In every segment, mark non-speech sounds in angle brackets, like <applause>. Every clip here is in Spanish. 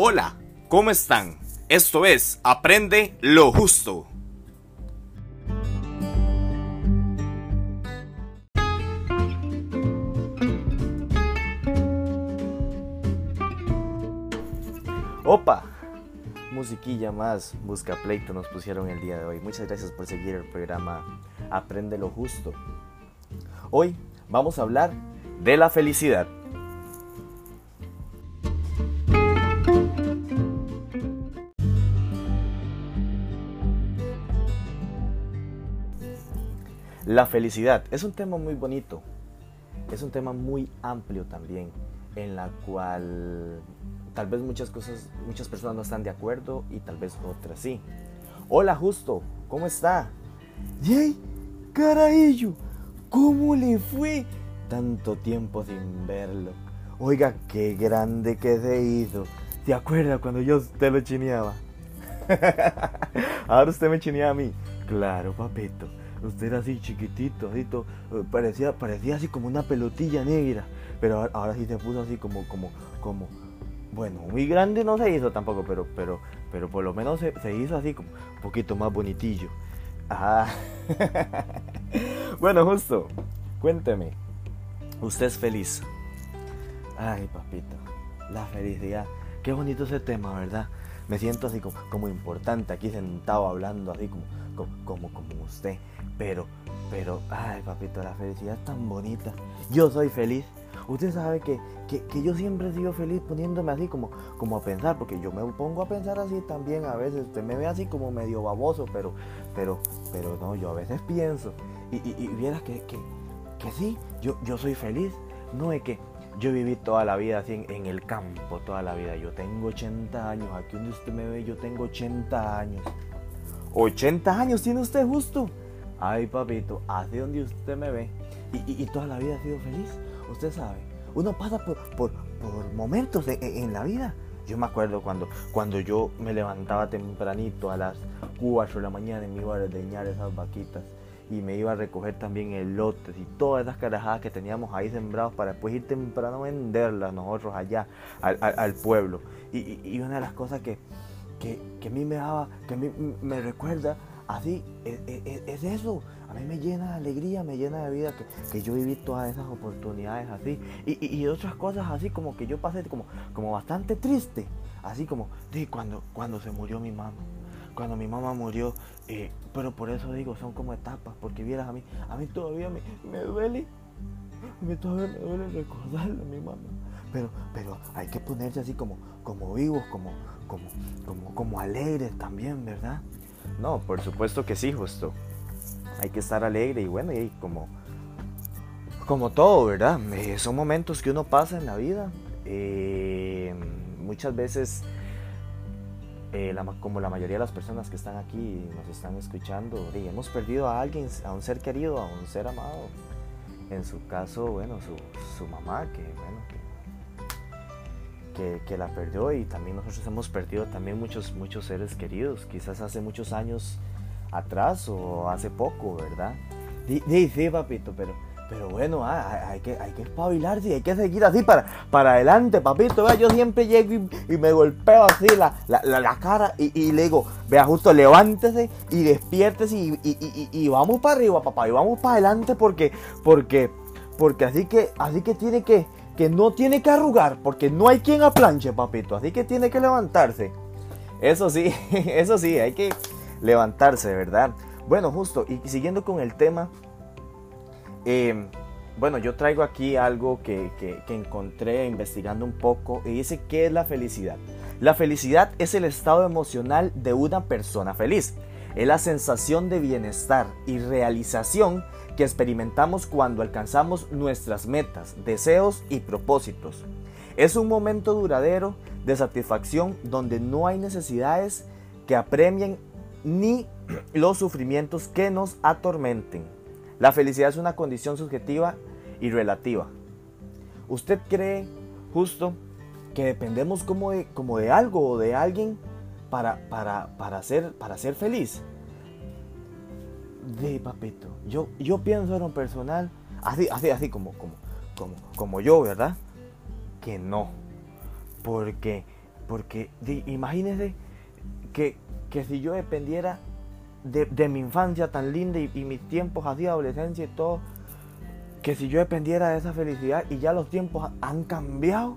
Hola, ¿cómo están? Esto es Aprende lo Justo. Opa, musiquilla más, busca pleito nos pusieron el día de hoy. Muchas gracias por seguir el programa Aprende lo Justo. Hoy vamos a hablar de la felicidad. La felicidad es un tema muy bonito, es un tema muy amplio también, en la cual tal vez muchas cosas, muchas personas no están de acuerdo y tal vez otras sí. Hola Justo, ¿cómo está? ¡Yay! ¡Carajillo! ¿Cómo le fue? Tanto tiempo sin verlo. Oiga, qué grande que se hizo. ¿Se acuerda cuando yo usted lo chineaba? <laughs> Ahora usted me chineaba a mí. Claro, papito. Usted era así chiquitito, así todo, parecía, parecía así como una pelotilla negra. Pero ahora, sí se puso así como, como, como, bueno, muy grande no se hizo tampoco, pero, pero, pero por lo menos se, se hizo así como un poquito más bonitillo. Ajá. <laughs> bueno, justo, cuénteme, ¿usted es feliz? Ay, papito, la felicidad. Qué bonito ese tema, ¿verdad? Me siento así como, como importante aquí sentado hablando así como, como, como, usted. Pero, pero, ay, papito, la felicidad es tan bonita. Yo soy feliz. Usted sabe que, que, yo siempre he sido feliz poniéndome así como, como a pensar, porque yo me pongo a pensar así también a veces. Usted me ve así como medio baboso, pero, pero, pero no, yo a veces pienso. Y, y, y vieras que, que, que sí, yo, yo soy feliz. No es que yo viví toda la vida así en, en, el campo, toda la vida. Yo tengo 80 años. Aquí donde usted me ve, yo tengo 80 años. 80 años tiene usted justo. Ay, papito, hacia donde usted me ve. Y, toda la vida ha sido feliz. Usted sabe, uno pasa por, por, momentos en, la vida. Yo me acuerdo cuando, cuando yo me levantaba tempranito a las 4 de la mañana y me iba a ordeñar esas vaquitas y me iba a recoger también elotes y todas esas carajadas que teníamos ahí sembrados para después ir temprano a venderlas nosotros allá al, pueblo. Y, una de las cosas que, que, a mí me daba, que a mí me recuerda así, es, e, e, es, eso. A mí me llena de alegría, me llena de vida que, que yo viví todas esas oportunidades así. Y, y, otras cosas así como que yo pasé como, como bastante triste. Así como de cuando, cuando se murió mi mamá. Cuando mi mamá murió. Eh, pero por eso digo, son como etapas. Porque vieras a mí, a mí todavía me, me duele. Mí todavía me duele recordarle a mi mamá. Pero, pero hay que ponerse así como, como vivos, como, como, como, alegres también, ¿verdad? No, por supuesto que sí, justo. Hay que estar alegre y bueno, y como, como todo, ¿verdad? Eh, son momentos que uno pasa en la vida. Eh, muchas veces, eh, como la mayoría de las personas que están aquí nos están escuchando, hemos perdido a alguien, a un ser querido, a un ser amado. En su caso, bueno, su, su mamá, que bueno, que que, la perdió y también nosotros hemos perdido también muchos, muchos seres queridos, quizás hace muchos años atrás o hace poco, ¿verdad? Sí, sí, papito, pero, pero bueno, ah, hay, que, hay que espabilarse y hay que seguir así para, para adelante, papito. Vea, yo siempre llego y, me golpeo así la, la, cara y, le digo, vea, justo levántese y despiértese y, y, vamos para arriba, papá, y vamos para adelante porque, porque, porque así que, así que tiene que, que no tiene que arrugar porque no hay quien aplanche, papito. Así que tiene que levantarse. Eso sí, <laughs> eso sí, hay que levantarse, ¿verdad? Bueno, justo, y siguiendo con el tema, eh, bueno, yo traigo aquí algo que, que, que encontré investigando un poco y dice, ¿qué es la felicidad? La felicidad es el estado emocional de una persona feliz. Es la sensación de bienestar y realización que experimentamos cuando alcanzamos nuestras metas, deseos y propósitos. Es un momento duradero de satisfacción donde no hay necesidades que apremien ni <clears throat> los sufrimientos que nos atormenten. La felicidad es una condición subjetiva y relativa. ¿Usted cree justo que dependemos como de, algo o de alguien para, para, para, ser, para ser feliz? De papito. Yo, yo pienso en lo personal, así, así, así como, como, como, como yo, ¿verdad? Que no. Porque Porque imagínense que, que, si yo dependiera de, de, mi infancia tan linda y, mis tiempos así, adolescencia y todo, que si yo dependiera de esa felicidad y ya los tiempos han cambiado,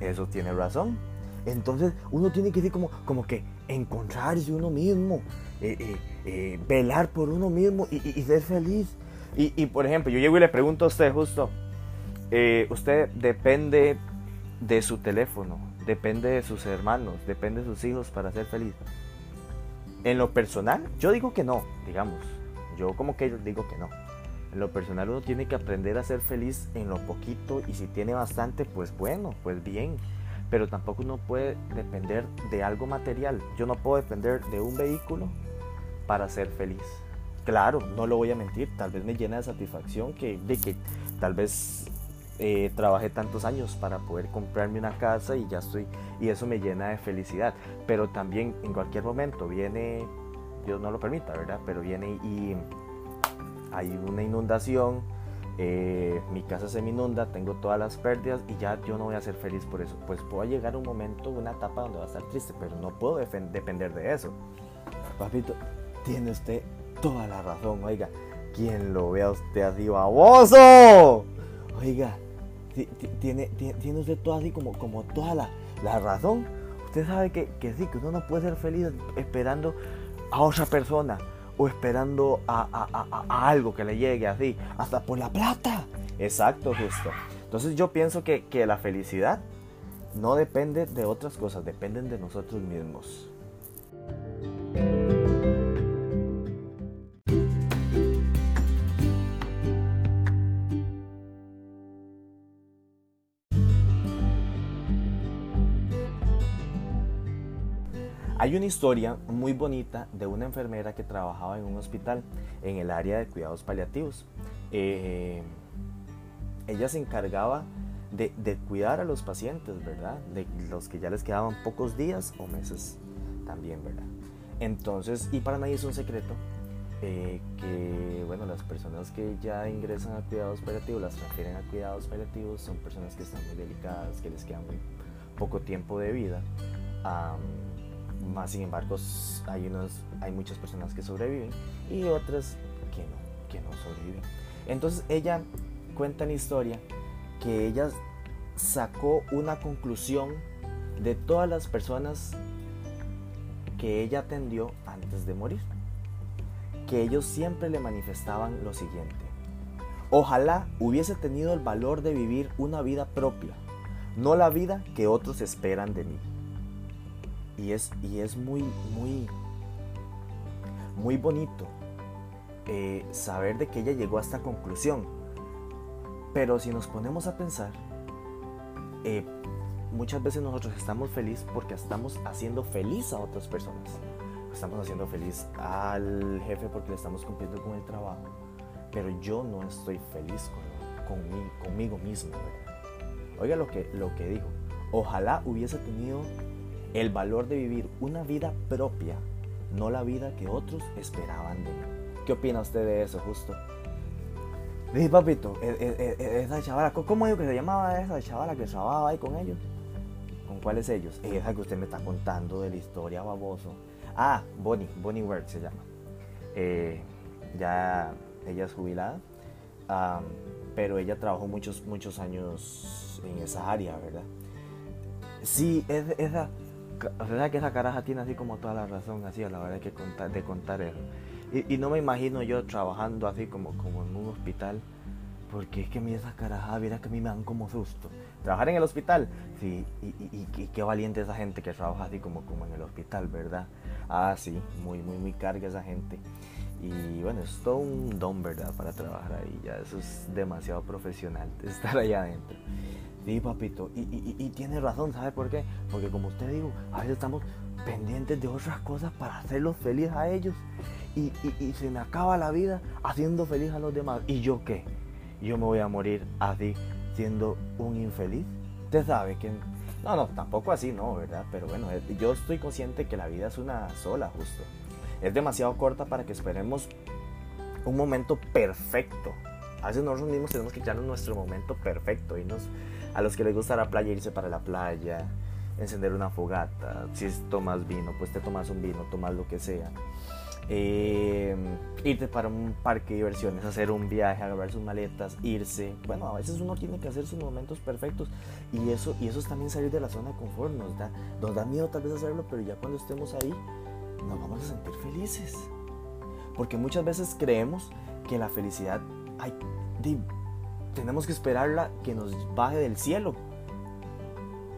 eso tiene razón. Entonces uno tiene que decir como, como que encontrarse uno mismo, eh, eh, eh, velar por uno mismo y, ser feliz. Y, por ejemplo, yo llego y le pregunto a usted justo, usted depende de su teléfono, depende de sus hermanos, depende de sus hijos para ser feliz. En lo personal, yo digo que no, digamos. Yo como que digo que no. En lo personal uno tiene que aprender a ser feliz en lo poquito y si tiene bastante, pues bueno, pues bien. Pero tampoco uno puede depender de algo material. Yo no puedo depender de un vehículo para ser feliz. Claro, no lo voy a mentir, tal vez me llena de satisfacción que, de que tal vez eh, trabajé tantos años para poder comprarme una casa y ya estoy, y eso me llena de felicidad. Pero también en cualquier momento viene, Dios no lo permita, ¿verdad? Pero viene y hay una inundación, eh, mi casa se me inunda, tengo todas las pérdidas y ya yo no voy a ser feliz por eso. Pues puedo llegar un momento, una etapa donde va a estar triste, pero no puedo depender de eso. Papito, tiene usted toda la razón, oiga. Quien lo vea usted así baboso. Oiga, tiene, tiene, usted todo así como, como toda la, la razón. Usted sabe que, que sí, que uno no puede ser feliz esperando a otra persona o esperando a, algo que le llegue así, hasta por la plata. Exacto, justo. Entonces yo pienso que, que la felicidad no depende de otras cosas, dependen de nosotros mismos. Hay una historia muy bonita de una enfermera que trabajaba en un hospital en el área de cuidados paliativos. Eh, ella se encargaba de, cuidar a los pacientes, ¿verdad? De los que ya les quedaban pocos días o meses también, ¿verdad? Entonces, y para nadie es un secreto eh, que, bueno, las personas que ya ingresan a cuidados paliativos, las transfieren a cuidados paliativos, son personas que están muy delicadas, que les queda muy poco tiempo de vida. Más sin embargo, hay, unos, hay muchas personas que sobreviven y otras que no, que no sobreviven. Entonces ella cuenta la historia que ella sacó una conclusión de todas las personas que ella atendió antes de morir. Que ellos siempre le manifestaban lo siguiente. Ojalá hubiese tenido el valor de vivir una vida propia, no la vida que otros esperan de mí. Y es, y es muy, muy, muy bonito eh, saber de que ella llegó a esta conclusión. Pero si nos ponemos a pensar, eh, muchas veces nosotros estamos felices porque estamos haciendo feliz a otras personas. Estamos haciendo feliz al jefe porque le estamos cumpliendo con el trabajo. Pero yo no estoy feliz con, conmigo mismo. Oiga lo que, lo que dijo. Ojalá hubiese tenido el valor de vivir una vida propia, no la vida que otros esperaban de mí. ¿Qué opina usted de eso, justo? Dice, papito, e, e, e, esa chavala, ¿cómo digo que se llamaba esa chavala que trabajaba ahí con ellos? ¿Con cuáles ellos? Esa que usted me está contando de la historia, baboso. Ah, Bonnie, Bonnie Ward se llama. Eh, ya ella es jubilada, pero ella trabajó muchos, muchos años en esa área, ¿verdad? Sí, esa, o sea que esa caraja tiene así como toda la razón, así a la hora que contar, de contar eso. Y, no me imagino yo trabajando así como, como en un hospital, porque es que a mí esa caraja, mira que a mí me dan como susto. Trabajar en el hospital, sí, y, y, qué valiente esa gente que trabaja así como, como en el hospital, ¿verdad? Ah, sí, muy, muy, muy carga esa gente. Y bueno, es todo un don, ¿verdad? Para trabajar ahí, ya eso es demasiado profesional, <laughs> estar allá adentro. Sí, papito, y, tiene razón, ¿sabe por qué? Porque como usted dijo, a veces estamos pendientes de otras cosas para hacerlos felices a ellos y, se me acaba la vida haciendo feliz a los demás. ¿Y yo qué? Yo me voy a morir así, siendo un infeliz. Usted sabe que... No, no, tampoco así, no, ¿verdad? Pero bueno, yo estoy consciente que la vida es una sola, justo. Es demasiado corta para que esperemos un momento perfecto. A veces nosotros mismos tenemos que echarnos nuestro momento perfecto, y nos a los que les gusta la playa irse para la playa, encender una fogata. Si tomas vino, pues te tomas un vino, tomas lo que sea. Eh, irte para un parque de diversiones, hacer un viaje, agarrar sus maletas, irse. Bueno, a veces uno tiene que hacer sus momentos perfectos y eso, y eso es también salir de la zona de confort. Nos da, nos da miedo tal vez hacerlo, pero ya cuando estemos ahí nos vamos a sentir felices. Porque muchas veces creemos que la felicidad hay, tenemos que esperarla que nos baje del cielo.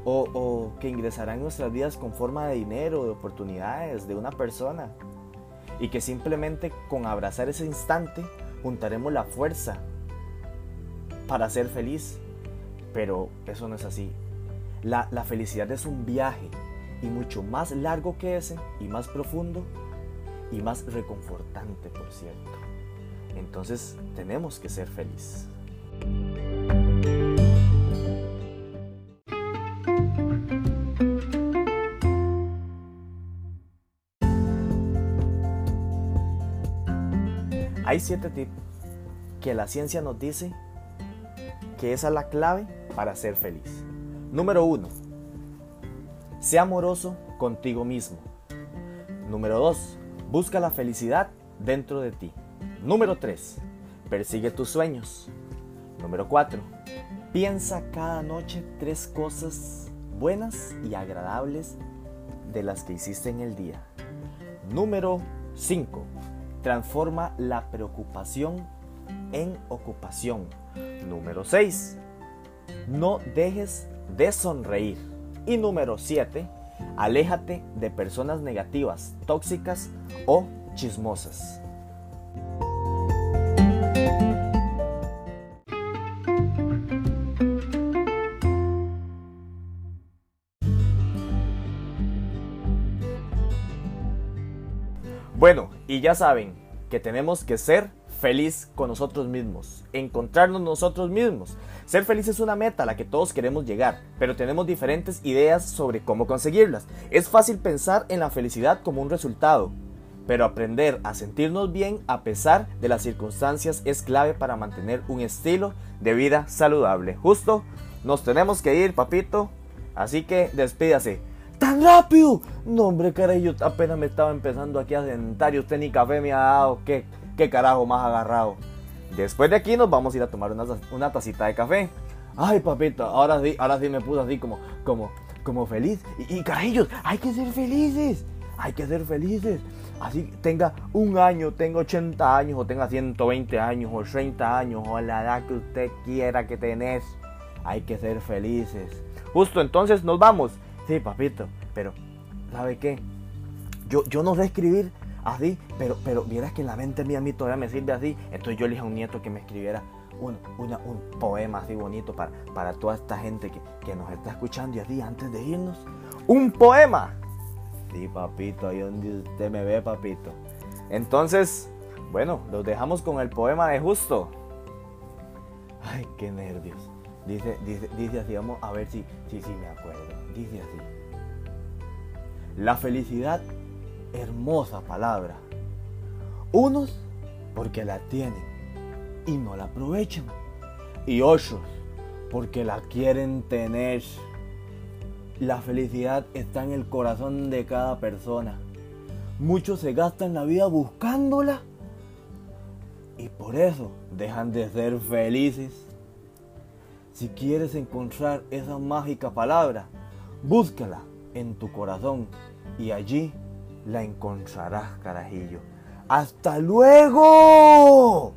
O, que ingresará en nuestras vidas con forma de dinero, de oportunidades, de una persona. Y que simplemente con abrazar ese instante juntaremos la fuerza para ser feliz. Pero eso no es así. La, la felicidad es un viaje y mucho más largo que ese y más profundo y más reconfortante, por cierto. Entonces tenemos que ser felices. Hay siete tips que la ciencia nos dice que esa es la clave para ser feliz. Número uno, sea amoroso contigo mismo. Número dos, busca la felicidad dentro de ti. Número tres, persigue tus sueños. Número 4. Piensa cada noche tres cosas buenas y agradables de las que hiciste en el día. Número 5. Transforma la preocupación en ocupación. Número 6. No dejes de sonreír. Y número 7. Aléjate de personas negativas, tóxicas o chismosas. Bueno, y ya saben que tenemos que ser feliz con nosotros mismos, encontrarnos nosotros mismos. Ser feliz es una meta a la que todos queremos llegar, pero tenemos diferentes ideas sobre cómo conseguirlas. Es fácil pensar en la felicidad como un resultado, pero aprender a sentirnos bien a pesar de las circunstancias es clave para mantener un estilo de vida saludable. Justo, nos tenemos que ir, papito, así que despídase. ¡Tan rápido! No, hombre, caray, yo apenas me estaba empezando aquí a sentar y usted ni café me ha dado. ¿Qué, qué carajo más agarrado? Después de aquí nos vamos a ir a tomar una, una tacita de café. Ay, papito, ahora sí, ahora sí me puse así como, como, como feliz. Y, y carajillos, hay que ser felices. Hay que ser felices. Así tenga un año, tenga 80 años, o tenga 120 años, o 30 años, o la edad que usted quiera que tenés. Hay que ser felices. Justo entonces nos vamos. Sí, papito, pero ¿sabe qué? Yo, yo no sé escribir así, pero, pero vieras que la mente mía a mí todavía me sirve así. Entonces yo le dije a un nieto que me escribiera un, un poema así bonito para, para toda esta gente que, que, nos está escuchando y así antes de irnos. ¡Un poema! Sí, papito, ahí donde usted me ve, papito. Entonces, bueno, los dejamos con el poema de Justo. Ay, qué nervios. Dice, dice, dice así, vamos a ver si, si, si me acuerdo. Dice así. La felicidad, hermosa palabra. Unos porque la tienen y no la aprovechan. Y otros porque la quieren tener. La felicidad está en el corazón de cada persona. Muchos se gastan la vida buscándola y por eso dejan de ser felices. Si quieres encontrar esa mágica palabra, búscala en tu corazón y allí la encontrarás, carajillo. ¡Hasta luego!